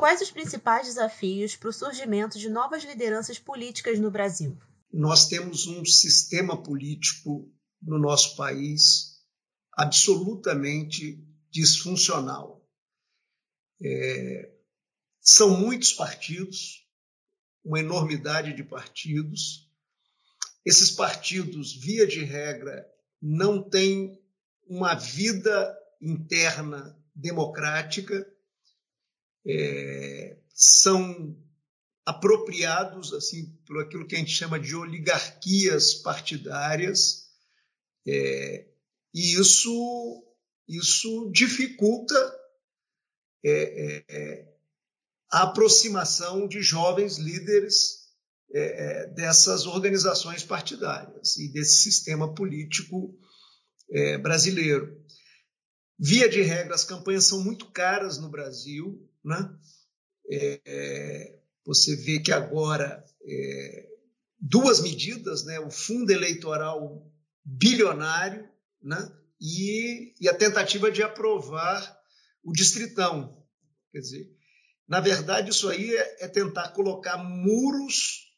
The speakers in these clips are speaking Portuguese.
Quais os principais desafios para o surgimento de novas lideranças políticas no Brasil? Nós temos um sistema político no nosso país absolutamente disfuncional. É, são muitos partidos, uma enormidade de partidos. Esses partidos, via de regra, não têm uma vida interna democrática, é, são apropriados assim por aquilo que a gente chama de oligarquias partidárias é, e isso isso dificulta é, é, é a aproximação de jovens líderes é, dessas organizações partidárias e desse sistema político brasileiro. Via de regra, as campanhas são muito caras no Brasil. Né? É, você vê que agora é, duas medidas, né? o fundo eleitoral bilionário né? e, e a tentativa de aprovar o distritão. Quer dizer, na verdade, isso aí é, é tentar colocar muros,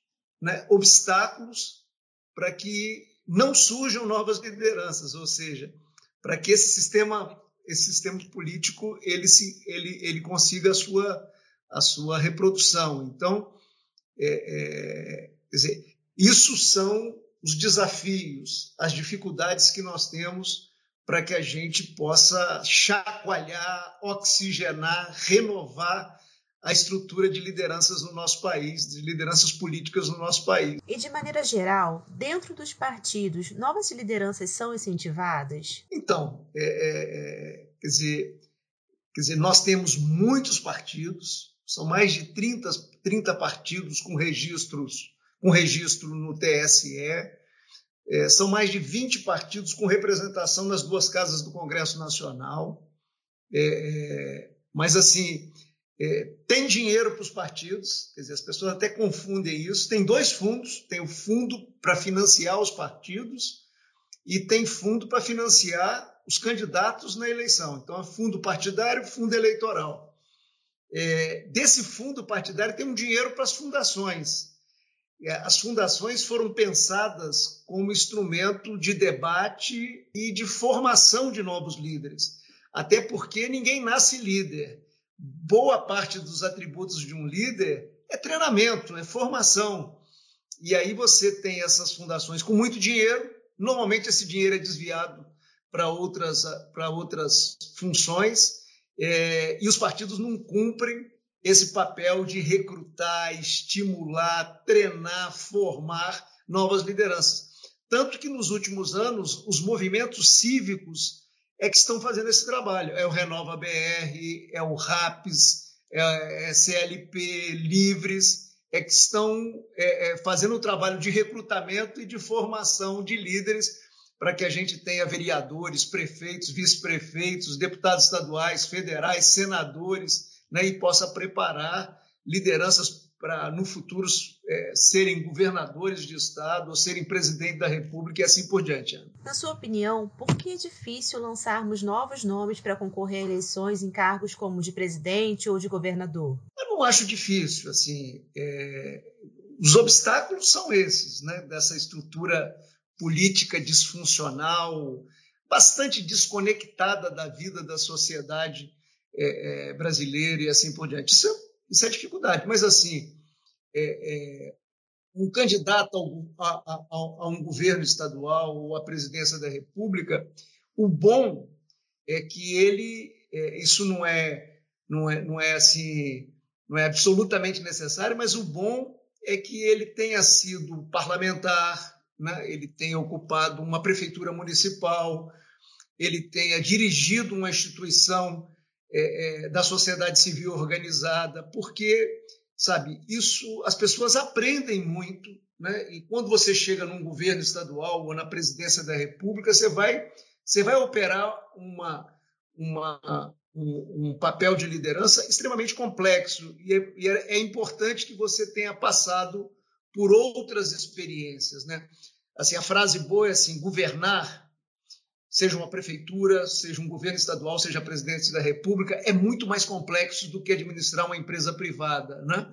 né, obstáculos, para que não surjam novas lideranças, ou seja, para que esse sistema, esse sistema político ele, se, ele, ele consiga a sua, a sua reprodução. Então, é, é, quer dizer, isso são os desafios, as dificuldades que nós temos para que a gente possa chacoalhar, oxigenar, renovar a estrutura de lideranças no nosso país, de lideranças políticas no nosso país. E de maneira geral, dentro dos partidos, novas lideranças são incentivadas? Então, é, é, é quer, dizer, quer dizer, nós temos muitos partidos, são mais de 30, 30 partidos com registros, com registro no TSE, é, são mais de 20 partidos com representação nas duas casas do Congresso Nacional. É, é mas, assim, é, tem dinheiro para os partidos, quer dizer, as pessoas até confundem isso. Tem dois fundos: tem o fundo para financiar os partidos e tem fundo para financiar os candidatos na eleição. Então, é fundo partidário, fundo eleitoral. É, desse fundo partidário tem um dinheiro para as fundações. É, as fundações foram pensadas como instrumento de debate e de formação de novos líderes, até porque ninguém nasce líder boa parte dos atributos de um líder é treinamento, é formação. E aí você tem essas fundações com muito dinheiro, normalmente esse dinheiro é desviado para outras, outras funções, é, e os partidos não cumprem esse papel de recrutar, estimular, treinar, formar novas lideranças. Tanto que nos últimos anos, os movimentos cívicos é que estão fazendo esse trabalho. É o Renova BR, é o RAPS, é, é CLP Livres, é que estão é, é, fazendo o trabalho de recrutamento e de formação de líderes para que a gente tenha vereadores, prefeitos, vice-prefeitos, deputados estaduais, federais, senadores, né, e possa preparar lideranças para no futuro é, serem governadores de estado ou serem presidente da república e assim por diante. Na sua opinião, por que é difícil lançarmos novos nomes para concorrer a eleições em cargos como de presidente ou de governador? Eu não acho difícil. Assim, é... os obstáculos são esses, né? Dessa estrutura política disfuncional, bastante desconectada da vida da sociedade é, é, brasileira e assim por diante. Isso é isso é dificuldade. Mas, assim, é, é, um candidato a, a, a, um governo estadual ou à presidência da República, o bom é que ele, é, isso não é, não é, não é assim, não é absolutamente necessário, mas o bom é que ele tenha sido parlamentar, né? ele tenha ocupado uma prefeitura municipal, ele tenha dirigido uma instituição é, é, da sociedade civil organizada, porque, sabe, isso as pessoas aprendem muito, né? E quando você chega num governo estadual ou na presidência da República, você vai você vai operar uma, uma um, um, papel de liderança extremamente complexo e, é, e é, é importante que você tenha passado por outras experiências, né? Assim, a frase boa é assim, governar seja uma prefeitura, seja um governo estadual, seja a presidência da República, é muito mais complexo do que administrar uma empresa privada. Né?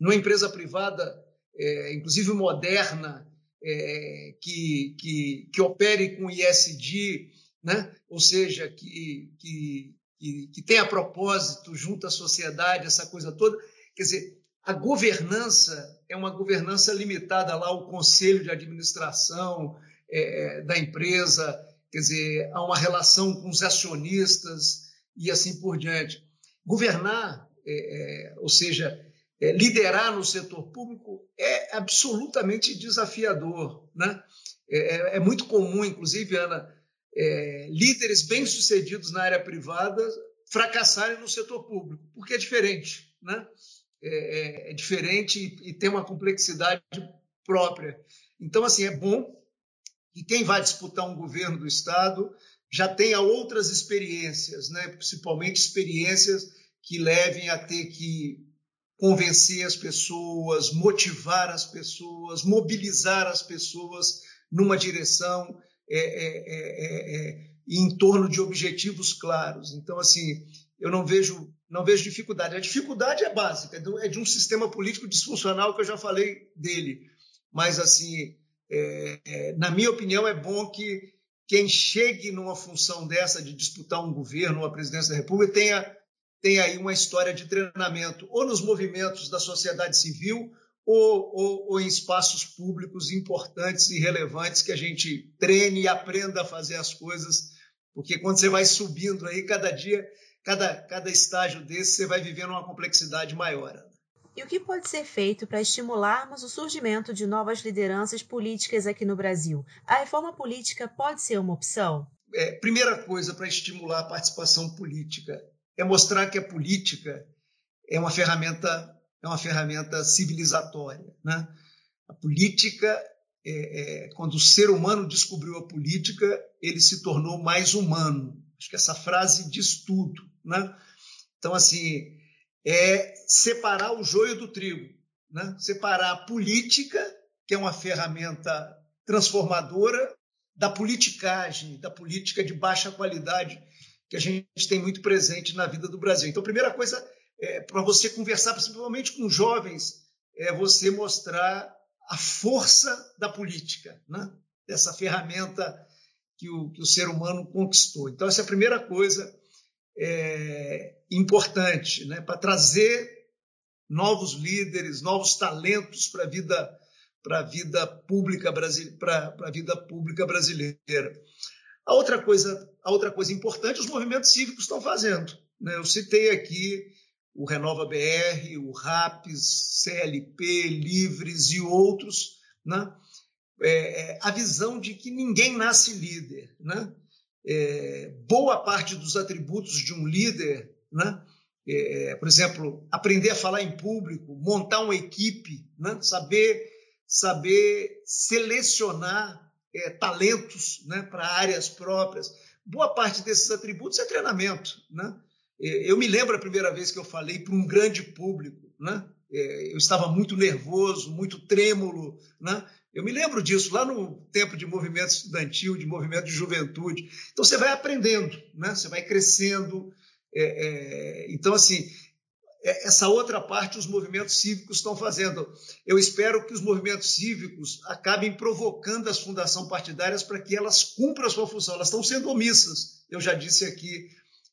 Numa empresa privada, é, inclusive moderna, é, que, que, que opere com ISD, né? ou seja, que, que, que, que tenha propósito junto à sociedade, essa coisa toda. Quer dizer, a governança é uma governança limitada lá ao conselho de administração é, da empresa, quer dizer, há uma relação com os acionistas e assim por diante. Governar, é, é, ou seja, é, liderar no setor público é absolutamente desafiador. Né? É, é, é muito comum, inclusive, Ana, é, líderes bem-sucedidos na área privada fracassarem no setor público, porque é diferente. Né? É, diferente e, e tem uma complexidade própria. Então, assim, é bom que quem vai disputar um governo do Estado já tenha outras experiências, né? principalmente experiências que levem a ter que convencer as pessoas, motivar as pessoas, mobilizar as pessoas numa direção é, é, é, é, é em torno de objetivos claros. Então, assim, eu não vejo não vejo dificuldade. A dificuldade é básica, é de um sistema político disfuncional que eu já falei dele. Mas, assim, é, na minha opinião, é bom que quem chegue numa função dessa de disputar um governo a presidência da República tenha tem aí uma história de treinamento, ou nos movimentos da sociedade civil, ou, ou, ou, em espaços públicos importantes e relevantes que a gente treine e aprenda a fazer as coisas, porque quando você vai subindo aí, cada dia, cada, cada estágio desse, você vai vivendo uma complexidade maior. E o que pode ser feito para estimularmos o surgimento de novas lideranças políticas aqui no Brasil? A reforma política pode ser uma opção? É, primeira coisa para estimular a participação política é mostrar que a política é uma ferramenta é uma ferramenta civilizatória, né? A política é, é, quando o ser humano descobriu a política, ele se tornou mais humano. Acho que essa frase diz tudo, né? Então assim é separar o joio do trigo, né? Separar a política, que é uma ferramenta transformadora, da politicagem, da política de baixa qualidade que a gente tem muito presente na vida do Brasil. Então, a primeira coisa é para você conversar, principalmente com jovens, é você mostrar a força da política, né? dessa ferramenta que o, que o ser humano conquistou. Então, essa é a primeira coisa é, importante né? para trazer novos líderes, novos talentos para a vida para a vida pública para a vida pública brasileira. A outra coisa, a outra coisa importante, os movimentos cívicos estão fazendo. Né? Eu citei aqui o Renova BR, o RAPS, CLP, Livres e outros, né? É, é, a visão de que ninguém nasce líder. Né? É, boa parte dos atributos de um líder, né? É, por exemplo, aprender a falar em público, montar uma equipe, né? saber, saber selecionar é, talentos né, para áreas próprias. Boa parte desses atributos é treinamento. Né? É, eu me lembro a primeira vez que eu falei para um grande público. Né? É, eu estava muito nervoso, muito trêmulo. Né? Eu me lembro disso lá no tempo de movimento estudantil, de movimento de juventude. Então você vai aprendendo, né? você vai crescendo. É, é, então, assim, é, essa outra parte os movimentos cívicos estão fazendo. Eu espero que os movimentos cívicos acabem provocando as fundações partidárias para que elas cumpram a sua função. Elas estão sendo omissas, eu já disse aqui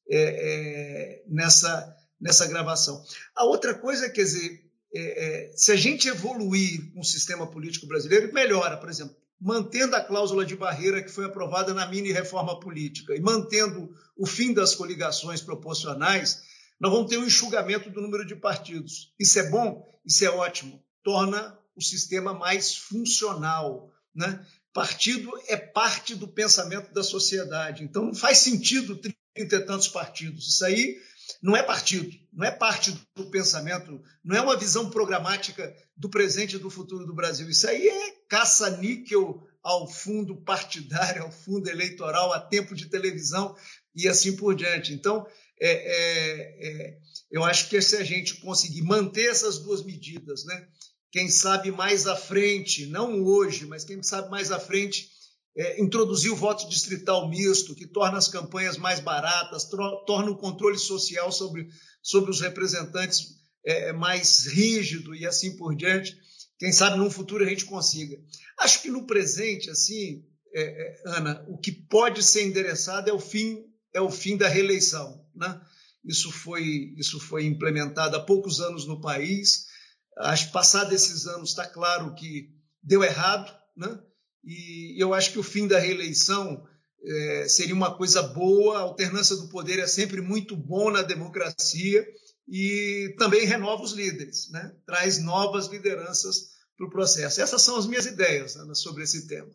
é, é, nessa, nessa gravação. A outra coisa, quer dizer, é, é, se a gente evoluir com o sistema político brasileiro, melhora, por exemplo, mantendo a cláusula de barreira que foi aprovada na mini reforma política e mantendo o fim das coligações proporcionais nós vamos ter um enxugamento do número de partidos. Isso é bom? Isso é ótimo. Torna o sistema mais funcional. Né? Partido é parte do pensamento da sociedade. Então, não faz sentido trinta e tantos partidos. Isso aí não é partido, não é parte do pensamento, não é uma visão programática do presente e do futuro do Brasil. Isso aí é caça-níquel ao fundo partidário, ao fundo eleitoral, a tempo de televisão e assim por diante. Então, é, é, é, eu acho que se a gente conseguir manter essas duas medidas, né? quem sabe mais à frente, não hoje, mas quem sabe mais à frente, é, introduzir o voto distrital misto, que torna as campanhas mais baratas, torna o controle social sobre, sobre os representantes é, mais rígido e assim por diante. Quem sabe no futuro a gente consiga. Acho que no presente, assim, é, é, Ana, o que pode ser endereçado é o fim é o fim da reeleição, né? Isso foi isso foi implementado há poucos anos no país. Acho que passado esses anos está claro que deu errado, né? E eu acho que o fim da reeleição é, seria uma coisa boa. A alternância do poder é sempre muito bom na democracia e também renova os líderes, né? traz novas lideranças para o processo. Essas são as minhas ideias Ana, sobre esse tema.